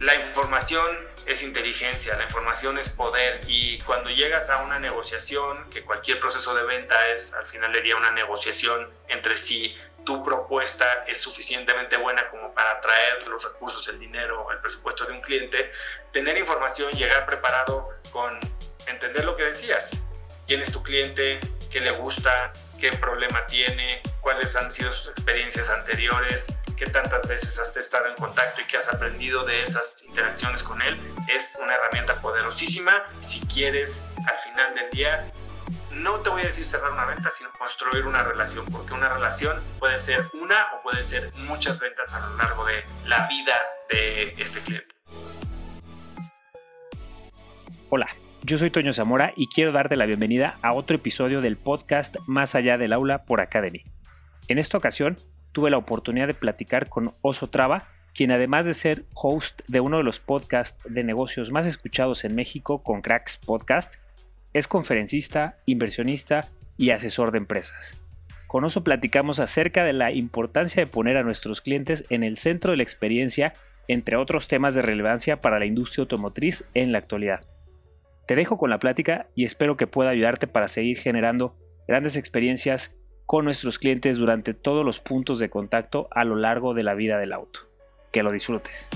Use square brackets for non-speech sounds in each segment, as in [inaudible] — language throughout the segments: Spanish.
la información es inteligencia, la información es poder y cuando llegas a una negociación, que cualquier proceso de venta es al final del día una negociación entre si tu propuesta es suficientemente buena como para atraer los recursos, el dinero, el presupuesto de un cliente, tener información, llegar preparado con entender lo que decías, quién es tu cliente, qué le gusta, qué problema tiene, cuáles han sido sus experiencias anteriores, qué tantas veces has estado en contacto y qué has aprendido de esas interacciones con él, es una herramienta poderosísima si quieres al final del día no te voy a decir cerrar una venta, sino construir una relación, porque una relación puede ser una o puede ser muchas ventas a lo largo de la vida de este cliente. Hola, yo soy Toño Zamora y quiero darte la bienvenida a otro episodio del podcast Más allá del aula por Academy. En esta ocasión tuve la oportunidad de platicar con Oso Traba, quien además de ser host de uno de los podcasts de negocios más escuchados en México con Cracks Podcast, es conferencista, inversionista y asesor de empresas. Con Oso platicamos acerca de la importancia de poner a nuestros clientes en el centro de la experiencia, entre otros temas de relevancia para la industria automotriz en la actualidad. Te dejo con la plática y espero que pueda ayudarte para seguir generando grandes experiencias con nuestros clientes durante todos los puntos de contacto a lo largo de la vida del auto. Que lo disfrutes.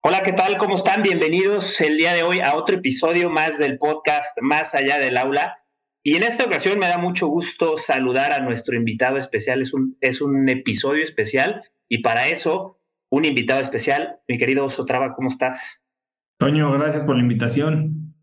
Hola, ¿qué tal? ¿Cómo están? Bienvenidos el día de hoy a otro episodio más del podcast Más allá del aula. Y en esta ocasión me da mucho gusto saludar a nuestro invitado especial. Es un, es un episodio especial y para eso, un invitado especial. Mi querido Oso Traba, ¿cómo estás? Toño, gracias por la invitación.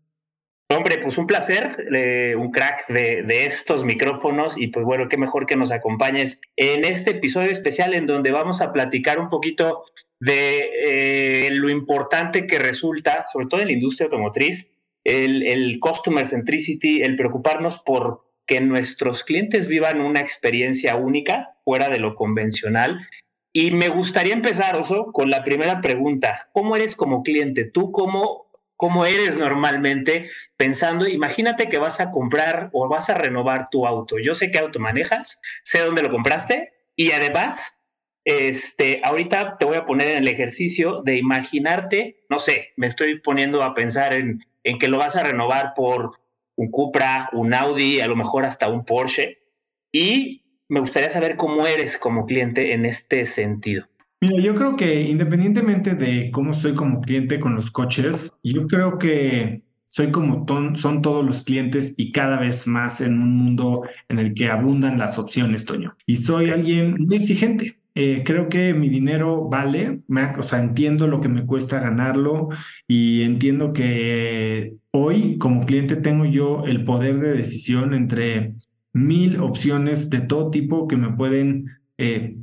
Hombre, pues un placer, eh, un crack de, de, estos micrófonos y pues bueno, qué mejor que nos acompañes en este episodio especial en donde vamos a platicar un poquito de eh, lo importante que resulta, sobre todo en la industria automotriz, el, el customer centricity, el preocuparnos por que nuestros clientes vivan una experiencia única fuera de lo convencional. Y me gustaría empezar, Oso, con la primera pregunta. ¿Cómo eres como cliente? ¿Tú cómo, cómo eres normalmente pensando, imagínate que vas a comprar o vas a renovar tu auto? Yo sé qué auto manejas, sé dónde lo compraste y además este, ahorita te voy a poner en el ejercicio de imaginarte, no sé, me estoy poniendo a pensar en, en que lo vas a renovar por un Cupra, un Audi, a lo mejor hasta un Porsche. Y me gustaría saber cómo eres como cliente en este sentido. Mira, yo creo que independientemente de cómo soy como cliente con los coches, yo creo que soy como son todos los clientes y cada vez más en un mundo en el que abundan las opciones, Toño. Y soy alguien muy exigente. Eh, creo que mi dinero vale, o sea, entiendo lo que me cuesta ganarlo y entiendo que hoy como cliente tengo yo el poder de decisión entre mil opciones de todo tipo que me pueden eh,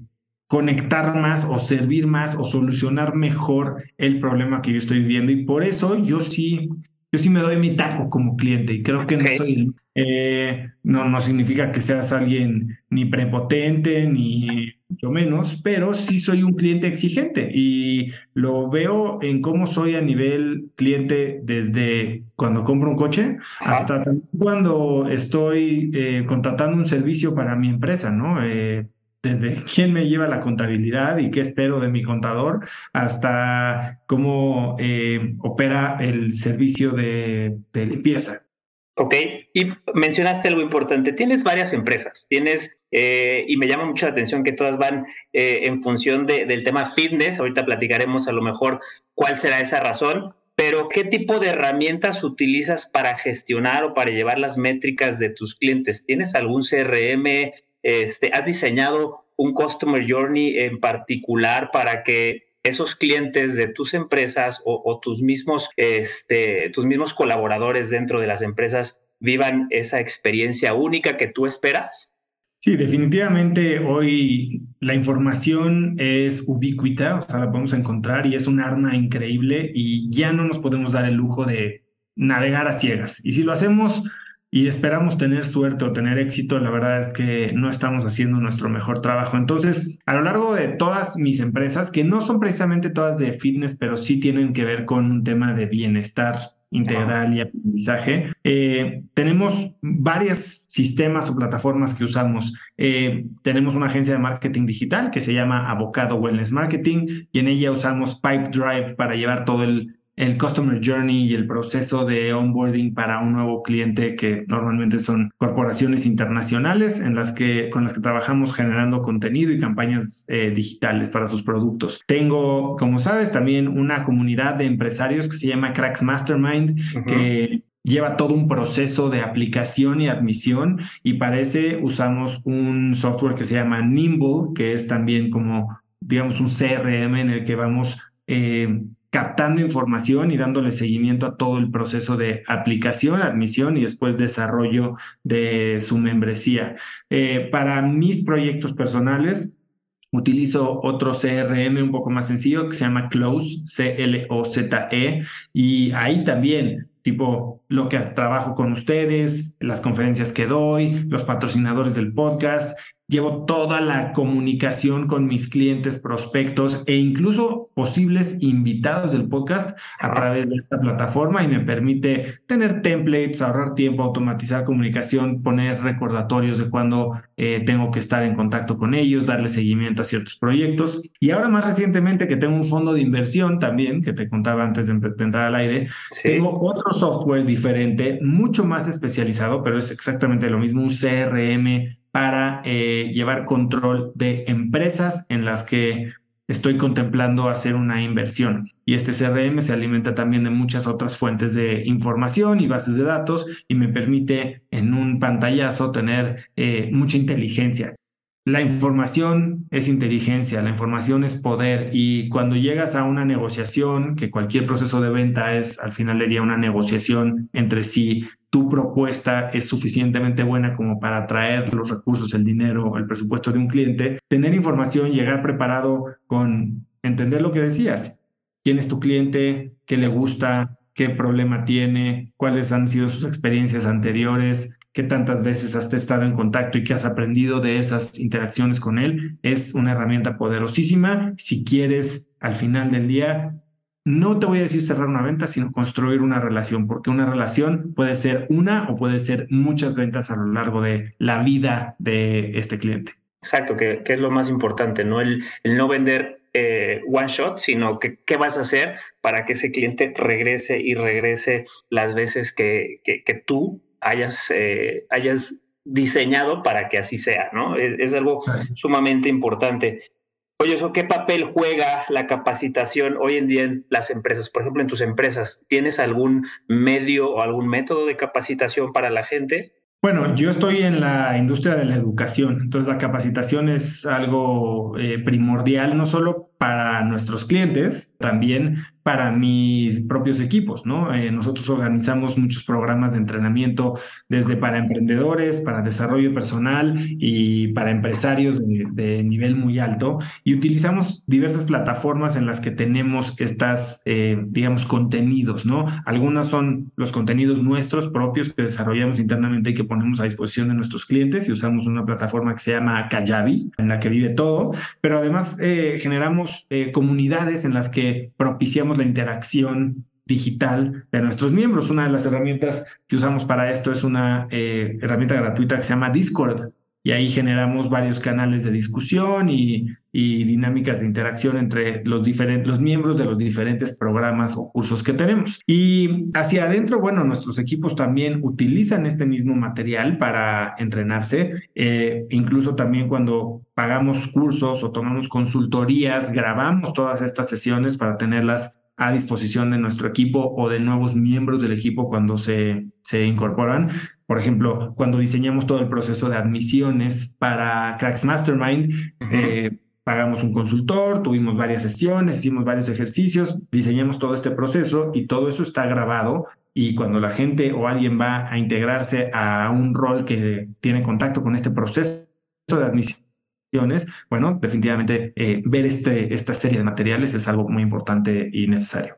conectar más o servir más o solucionar mejor el problema que yo estoy viviendo. Y por eso yo sí yo sí me doy mi taco como cliente y creo que no soy eh, no no significa que seas alguien ni prepotente ni yo menos, pero sí soy un cliente exigente y lo veo en cómo soy a nivel cliente desde cuando compro un coche hasta cuando estoy eh, contratando un servicio para mi empresa, ¿no? Eh, desde [laughs] quién me lleva la contabilidad y qué espero de mi contador, hasta cómo eh, opera el servicio de, de limpieza. Ok, y mencionaste algo importante. Tienes varias empresas, tienes, eh, y me llama mucho la atención que todas van eh, en función de, del tema fitness. Ahorita platicaremos a lo mejor cuál será esa razón, pero ¿qué tipo de herramientas utilizas para gestionar o para llevar las métricas de tus clientes? ¿Tienes algún CRM? Este, ¿Has diseñado un Customer Journey en particular para que esos clientes de tus empresas o, tus, mismos, este, tus mismos colaboradores dentro de las empresas vivan esa experiencia única que tú esperas? Sí, definitivamente hoy la información es ubicuita, o sea, la podemos encontrar y es un arma increíble y ya no nos podemos dar el lujo de navegar a ciegas. Y si lo hacemos y esperamos tener suerte o tener éxito, la verdad es que no estamos haciendo nuestro mejor trabajo. Entonces, a lo largo de todas mis empresas, que no son precisamente todas de fitness, pero sí tienen que ver con un tema de bienestar integral y aprendizaje. Eh, tenemos varios sistemas o plataformas que usamos. Eh, tenemos una agencia de marketing digital que se llama Avocado Wellness Marketing y en ella usamos Pipedrive para llevar todo el el Customer Journey y el proceso de onboarding para un nuevo cliente que normalmente son corporaciones internacionales en las que, con las que trabajamos generando contenido y campañas eh, digitales para sus productos. Tengo, como sabes, también una comunidad de empresarios que se llama Cracks Mastermind, que lleva todo un proceso de aplicación y admisión y para ese usamos un software que se llama Nimble, que es también como, digamos, un CRM en el que vamos... Eh, captando información y dándole seguimiento a todo el proceso de aplicación, admisión y después desarrollo de su membresía. Eh, para mis proyectos personales, utilizo otro CRM un poco más sencillo que se llama Close, C-L-O-Z-E, y ahí también tipo lo que trabajo con ustedes, las conferencias que doy, los patrocinadores del podcast, llevo toda la comunicación con mis clientes, prospectos e incluso posibles invitados del podcast a través de esta plataforma y me permite tener templates, ahorrar tiempo, automatizar comunicación, poner recordatorios de cuando eh, tengo que estar en contacto con ellos, darle seguimiento a ciertos proyectos. Y ahora más recientemente que tengo un fondo de inversión también, que te contaba antes de, entrar al aire, tengo otro software diferente, mucho más especializado, pero es exactamente lo mismo, un CRM para eh, llevar control de empresas en las que estoy contemplando hacer una inversión. Y este CRM se alimenta también de muchas otras fuentes de información y bases de datos y me permite en un pantallazo tener eh, mucha inteligencia. La información es inteligencia, la información es poder y cuando llegas a una negociación, que cualquier proceso de venta es al final del día una negociación entre sí tu propuesta es suficientemente buena como para atraer los recursos, el dinero, el presupuesto de un cliente, tener información, llegar preparado con entender lo que decías. ¿Quién es tu cliente? ¿Qué le gusta? ¿Qué problema tiene? ¿Cuáles han sido sus experiencias anteriores? ¿Qué tantas veces has estado en contacto y qué has aprendido de esas interacciones con él? Es una herramienta poderosísima. Si quieres, al final del día, no te voy a decir cerrar una venta, sino construir una relación, porque una relación puede ser una o puede ser muchas ventas a lo largo de la vida de este cliente. Exacto, que, es lo más importante, ¿no? El, el no vender eh, one shot, sino que qué vas a hacer para que ese cliente regrese y regrese las veces que, que, tú hayas, eh, hayas diseñado para que así sea, ¿no? Es, es algo sumamente importante. Oye, ¿eso qué papel juega la capacitación hoy en día en las empresas? Por ejemplo, en tus empresas, ¿tienes algún medio o algún método de capacitación para la gente? Bueno, yo estoy en la industria de la educación, entonces la capacitación es algo eh, primordial, no solo para nuestros clientes, también para mis propios equipos, ¿no? Eh, nosotros organizamos muchos programas de entrenamiento desde para emprendedores, para desarrollo personal y para empresarios de, nivel muy alto y utilizamos diversas plataformas en las que tenemos estas, eh, digamos, contenidos, ¿no? Algunas son los contenidos nuestros propios que desarrollamos internamente y que ponemos a disposición de nuestros clientes y usamos una plataforma que se llama Kajabi, en la que vive todo, pero además eh, generamos comunidades en las que propiciamos la interacción digital de nuestros miembros. Una de las herramientas que usamos para esto es una eh, herramienta gratuita que se llama Discord y ahí generamos varios canales de discusión y, dinámicas de interacción entre los, diferentes, los miembros de los diferentes programas o cursos que tenemos. Y hacia adentro, bueno, nuestros equipos también utilizan este mismo material para entrenarse, eh, incluso también cuando pagamos cursos o tomamos consultorías, grabamos todas estas sesiones para tenerlas a disposición de nuestro equipo o de nuevos miembros del equipo cuando se, se incorporan. Por ejemplo, cuando diseñamos todo el proceso de admisiones para Cracks Mastermind, eh, pagamos un consultor, tuvimos varias sesiones, hicimos varios ejercicios, diseñamos todo este proceso y todo eso está grabado. Y cuando la gente o alguien va a integrarse a un rol que tiene contacto con este proceso de admisión, bueno, definitivamente eh, ver este, esta serie de materiales es algo muy importante y necesario.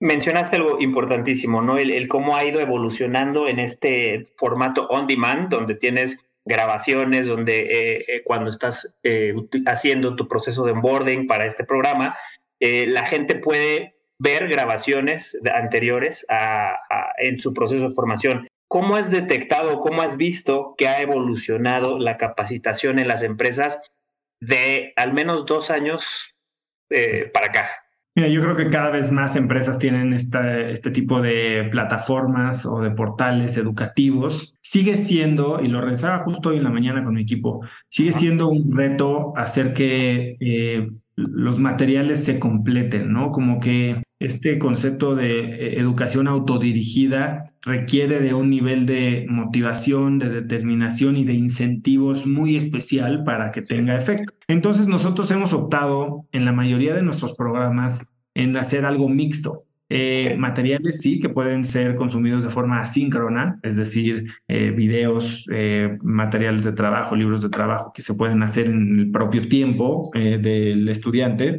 Mencionaste algo importantísimo, ¿no? El, cómo ha ido evolucionando en este formato on demand, donde tienes grabaciones, donde eh, eh, cuando estás eh, haciendo tu proceso de onboarding para este programa, la gente puede ver grabaciones anteriores en su proceso de formación. ¿Cómo has detectado, cómo has visto que ha evolucionado la capacitación en las empresas de al menos dos años para acá? Mira, yo creo que cada vez más empresas tienen este tipo de plataformas o de portales educativos. Sigue siendo, y lo rezaba justo hoy en la mañana con mi equipo, sigue siendo un reto hacer que eh, los materiales se completen, ¿no? Como que este concepto de eh, educación autodirigida requiere de un nivel de motivación, de determinación y de incentivos muy especial para que tenga efecto. Entonces nosotros hemos optado en la mayoría de nuestros programas en hacer algo mixto. Eh, materiales sí que pueden ser consumidos de forma asíncrona, es decir, eh, videos, materiales de trabajo, libros de trabajo que se pueden hacer en el propio tiempo del estudiante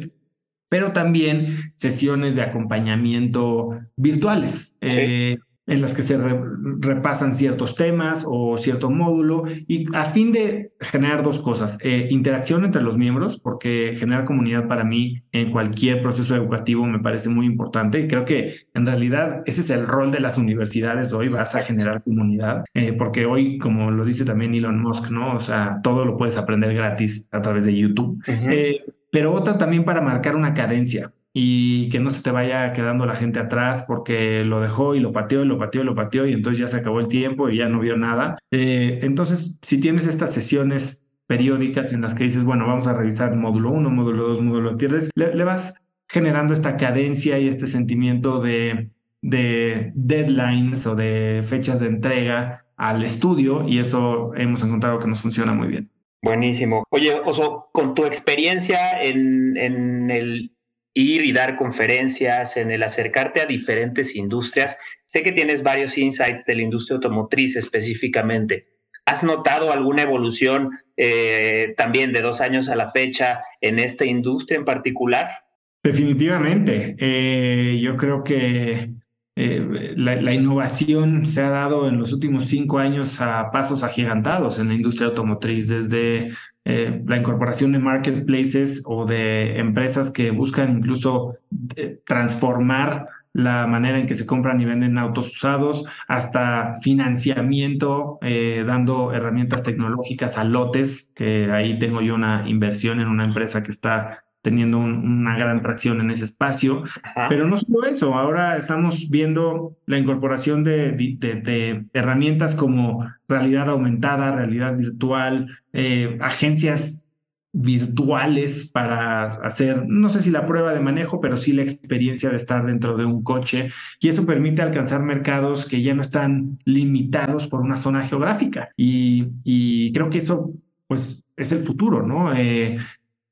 pero también sesiones de acompañamiento virtuales. Eh, en las que se repasan ciertos temas o cierto módulo y a fin de generar dos cosas, eh, interacción entre los miembros, porque generar comunidad para mí en cualquier proceso educativo me parece muy importante y creo que en realidad ese es el rol de las universidades hoy, vas a generar comunidad, eh, porque hoy, como lo dice también Elon Musk, ¿no? O sea, todo lo puedes aprender gratis a través de YouTube pero otra también para marcar una cadencia y que no se te vaya quedando la gente atrás porque lo dejó y lo pateó y lo pateó y lo pateó y entonces ya se acabó el tiempo y ya no vio nada. Eh, entonces, si tienes estas sesiones periódicas en las que dices, bueno, vamos a revisar módulo 1, módulo 2, módulo 3, le, vas generando esta cadencia y este sentimiento de, de deadlines o de fechas de entrega al estudio y eso hemos encontrado que nos funciona muy bien. Buenísimo. Oye, Oso, con tu experiencia en, en, el ir y dar conferencias, en el acercarte a diferentes industrias, sé que tienes varios insights de la industria automotriz específicamente. ¿Has notado alguna evolución eh, también de dos años a la fecha en esta industria en particular? Definitivamente. Eh, yo creo que eh, la, innovación se ha dado en los últimos cinco años a pasos agigantados en la industria automotriz, desde eh, la incorporación de marketplaces o de empresas que buscan incluso eh, transformar la manera en que se compran y venden autos usados, hasta financiamiento, dando herramientas tecnológicas a lotes, que ahí tengo yo una inversión en una empresa que está teniendo una gran tracción en ese espacio. Pero no solo eso, ahora estamos viendo la incorporación de, de, herramientas como realidad aumentada, realidad virtual, eh, agencias virtuales para hacer, no sé si la prueba de manejo, pero sí la experiencia de estar dentro de un coche. Y eso permite alcanzar mercados que ya no están limitados por una zona geográfica. Y, y creo que eso, pues, es el futuro, ¿no? Eh,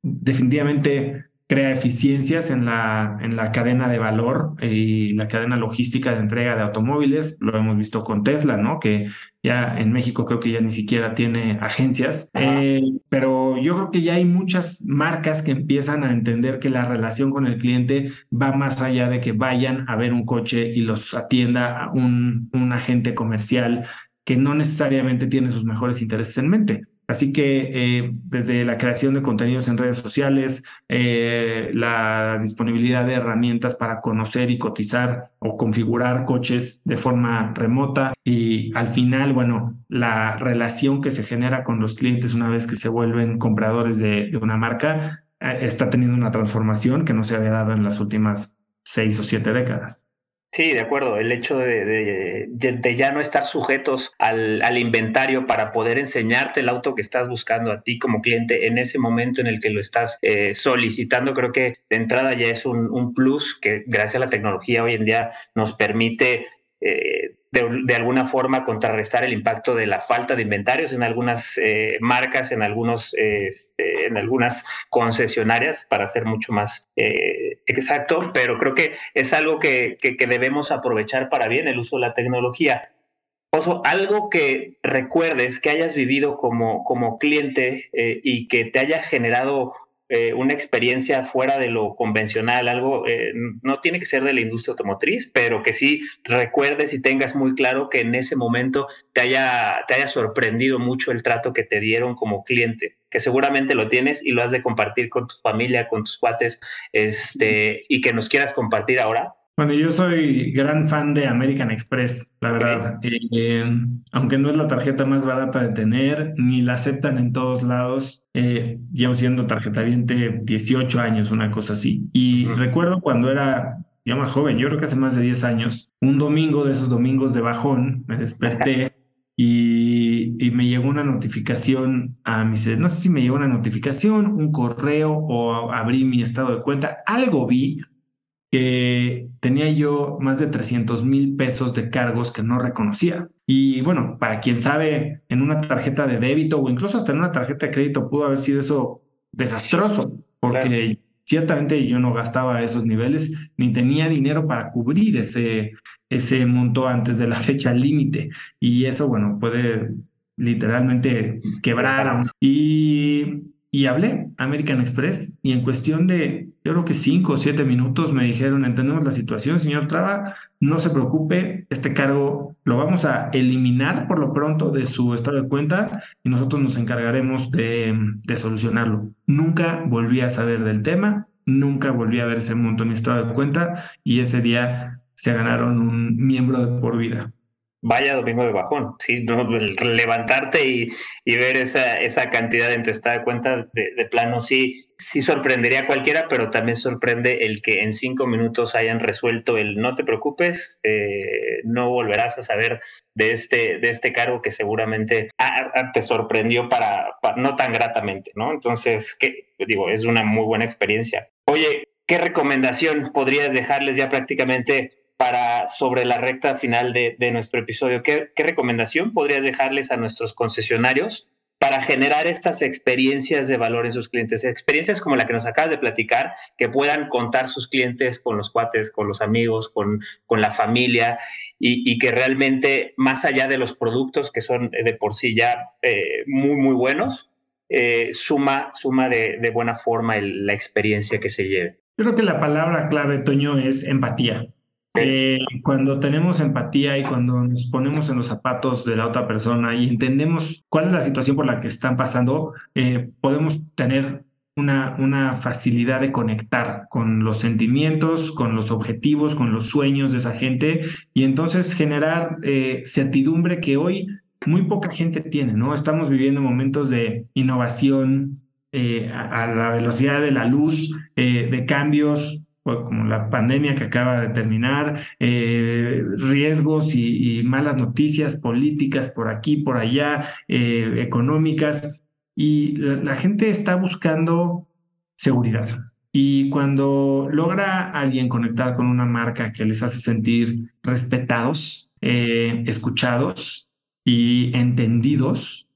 definitivamente crea eficiencias en la, en la cadena de valor y la cadena logística de entrega de automóviles. Lo hemos visto con Tesla, ¿no? Que ya en México creo que ya ni siquiera tiene agencias. Eh, pero yo creo que ya hay muchas marcas que empiezan a entender que la relación con el cliente va más allá de que vayan a ver un coche y los atienda un, un agente comercial que no necesariamente tiene sus mejores intereses en mente. Así que eh, desde la creación de contenidos en redes sociales, eh, la disponibilidad de herramientas para conocer y cotizar o configurar coches de forma remota y al final, bueno, la relación que se genera con los clientes una vez que se vuelven compradores de, una marca eh, está teniendo una transformación que no se había dado en las últimas seis o siete décadas. Sí, de acuerdo. El hecho de, ya no estar sujetos al, inventario para poder enseñarte el auto que estás buscando a ti como cliente en ese momento en el que lo estás eh, solicitando, creo que de entrada ya es un, un, plus que gracias a la tecnología hoy en día nos permite eh, de, alguna forma contrarrestar el impacto de la falta de inventarios en algunas eh, marcas, en, algunos, este, en algunas concesionarias, para ser mucho más eh, exacto, pero creo que es algo que, debemos aprovechar para bien el uso de la tecnología. Oso, algo que recuerdes que hayas vivido como, como cliente y que te haya generado eh, una experiencia fuera de lo convencional, algo, eh, no tiene que ser de la industria automotriz, pero que sí recuerdes y tengas muy claro que en ese momento te haya, te haya sorprendido mucho el trato que te dieron como cliente, que seguramente lo tienes y lo has de compartir con tu familia, con tus cuates, este, y que nos quieras compartir ahora. Bueno, yo soy gran fan de American Express, la verdad. Eh, aunque no es la tarjeta más barata de tener, ni la aceptan en todos lados. Eh, llevo siendo tarjeta viente 18 años, una cosa así. Y recuerdo cuando era yo más joven, yo creo que hace más de 10 años, un domingo de esos domingos de bajón, me desperté [laughs] y, y, me llegó una notificación a mi, no sé si me llegó una notificación, un correo o abrí mi estado de cuenta, algo vi que tenía yo más de 300 mil pesos de cargos que no reconocía. Y bueno, para quien sabe, en una tarjeta de débito o incluso hasta en una tarjeta de crédito pudo haber sido eso desastroso, porque ciertamente yo no gastaba esos niveles ni tenía dinero para cubrir ese, ese monto antes de la fecha límite. Y eso, bueno, puede literalmente quebrar a un... Y y hablé American Express y en cuestión de, yo creo que cinco o siete minutos me dijeron, entendemos la situación, señor Traba, no se preocupe, este cargo lo vamos a eliminar por lo pronto de su estado de cuenta y nosotros nos encargaremos de, de solucionarlo. Nunca volví a saber del tema, nunca volví a ver ese monto en mi estado de cuenta y ese día se ganaron un miembro de por vida vaya domingo de bajón, ¿sí? levantarte y, y, ver esa, esa cantidad en tu de cuenta de, plano sí, sí sorprendería a cualquiera, pero también sorprende el que en cinco minutos hayan resuelto el no te preocupes, eh, no volverás a saber de este, de este cargo que seguramente te sorprendió para, para, no tan gratamente, ¿no? Entonces, ¿qué? digo, es una muy buena experiencia. Oye, ¿qué recomendación podrías dejarles ya prácticamente sobre la recta final de, nuestro episodio. ¿Qué, recomendación podrías dejarles a nuestros concesionarios para generar estas experiencias de valor en sus clientes? Experiencias como la que nos acabas de platicar, que puedan contar sus clientes con los cuates, con los amigos, con, la familia y, que realmente, más allá de los productos que son de por sí ya eh, muy, muy buenos, eh, suma, suma de, buena forma la experiencia que se lleve. Creo que la palabra clave, Toño, es empatía. Eh, cuando tenemos empatía y cuando nos ponemos en los zapatos de la otra persona y entendemos cuál es la situación por la que están pasando, eh, podemos tener una, una, facilidad de conectar con los sentimientos, con los objetivos, con los sueños de esa gente y entonces generar eh, certidumbre que hoy muy poca gente tiene, ¿no? Estamos viviendo momentos de innovación a, a, la velocidad de la luz, de cambios como la pandemia que acaba de terminar, eh, riesgos y, malas noticias políticas por aquí, por allá, eh, económicas, y la, gente está buscando seguridad. Y cuando logra alguien conectar con una marca que les hace sentir respetados, eh, escuchados y entendidos,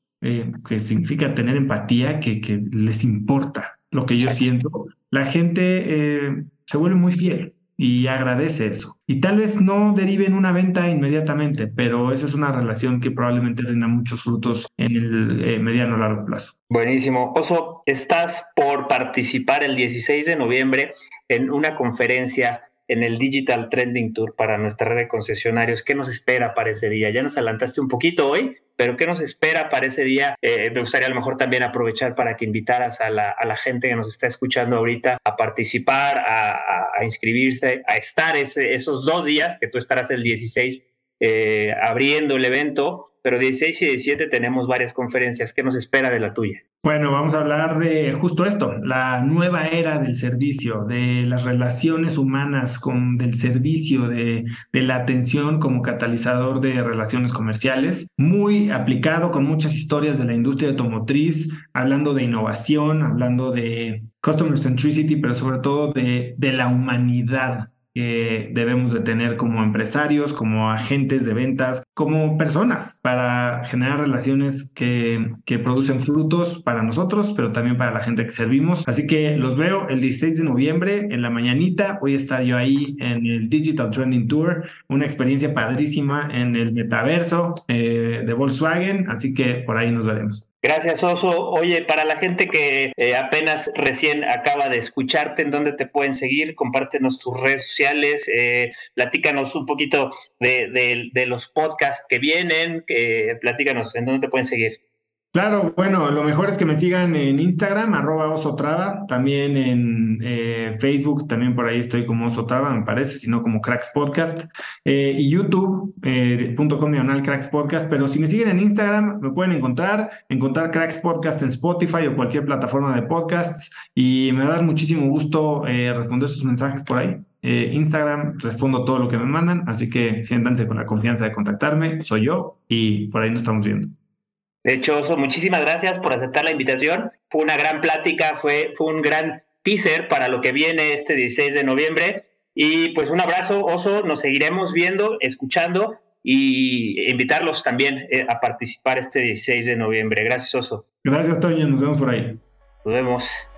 que significa tener empatía, que, que les importa lo que yo siento, la gente se vuelve muy fiel y agradece eso. Y tal vez no derive en una venta inmediatamente, pero esa es una relación que probablemente rinda muchos frutos en el eh, mediano largo plazo. Buenísimo. Oso, estás por participar el 16 de noviembre en una conferencia en el Digital Trending Tour para nuestra red de concesionarios. ¿Qué nos espera para ese día? Ya nos adelantaste un poquito hoy, pero ¿qué nos espera para ese día? Eh, me gustaría a lo mejor también aprovechar para que invitaras a la, gente que nos está escuchando ahorita a participar, a, inscribirse, a estar esos dos días, que tú estarás el 16 eh, abriendo el evento, pero 16 y 17 tenemos varias conferencias. ¿Qué nos espera de la tuya? Bueno, vamos a hablar de justo esto, la nueva era del servicio, de las relaciones humanas, con, del servicio, de, de la atención como catalizador de relaciones comerciales, muy aplicado con muchas historias de la industria automotriz, hablando de innovación, hablando de customer centricity, pero sobre todo de, de la humanidad que debemos de tener como empresarios, como agentes de ventas, como personas para generar relaciones que, que, producen frutos para nosotros, pero también para la gente que servimos. Así que los veo el 16 de noviembre en la mañanita. Voy a estar yo ahí en el Digital Trending Tour, una experiencia padrísima en el metaverso eh, de Volkswagen. Así que por ahí nos veremos. Gracias, Oso. Oye, para la gente que eh, apenas recién acaba de escucharte, ¿en dónde te pueden seguir? Compártenos tus redes sociales, eh, platícanos un poquito de, los podcasts que vienen, platícanos, ¿en dónde te pueden seguir? Claro, bueno, lo mejor es que me sigan en Instagram, arroba osotrava, también en eh, Facebook, también por ahí estoy como osotrava, me parece, sino como Cracks Podcast, eh, y youtube.com eh, Cracks Podcast, pero si me siguen en Instagram, me pueden encontrar, encontrar Cracks Podcast en Spotify o cualquier plataforma de podcasts, y me da muchísimo gusto responder sus mensajes por ahí. Instagram, respondo todo lo que me mandan, así que siéntanse con la confianza de contactarme, soy yo, y por ahí nos estamos viendo. De hecho, Oso, muchísimas gracias por aceptar la invitación. Fue una gran plática, fue, fue un gran teaser para lo que viene este 16 de noviembre. Y pues un abrazo, Oso, nos seguiremos viendo, escuchando y invitarlos también eh, a participar este 16 de noviembre. Gracias, Oso. Gracias, Toño, nos vemos por ahí. Nos vemos.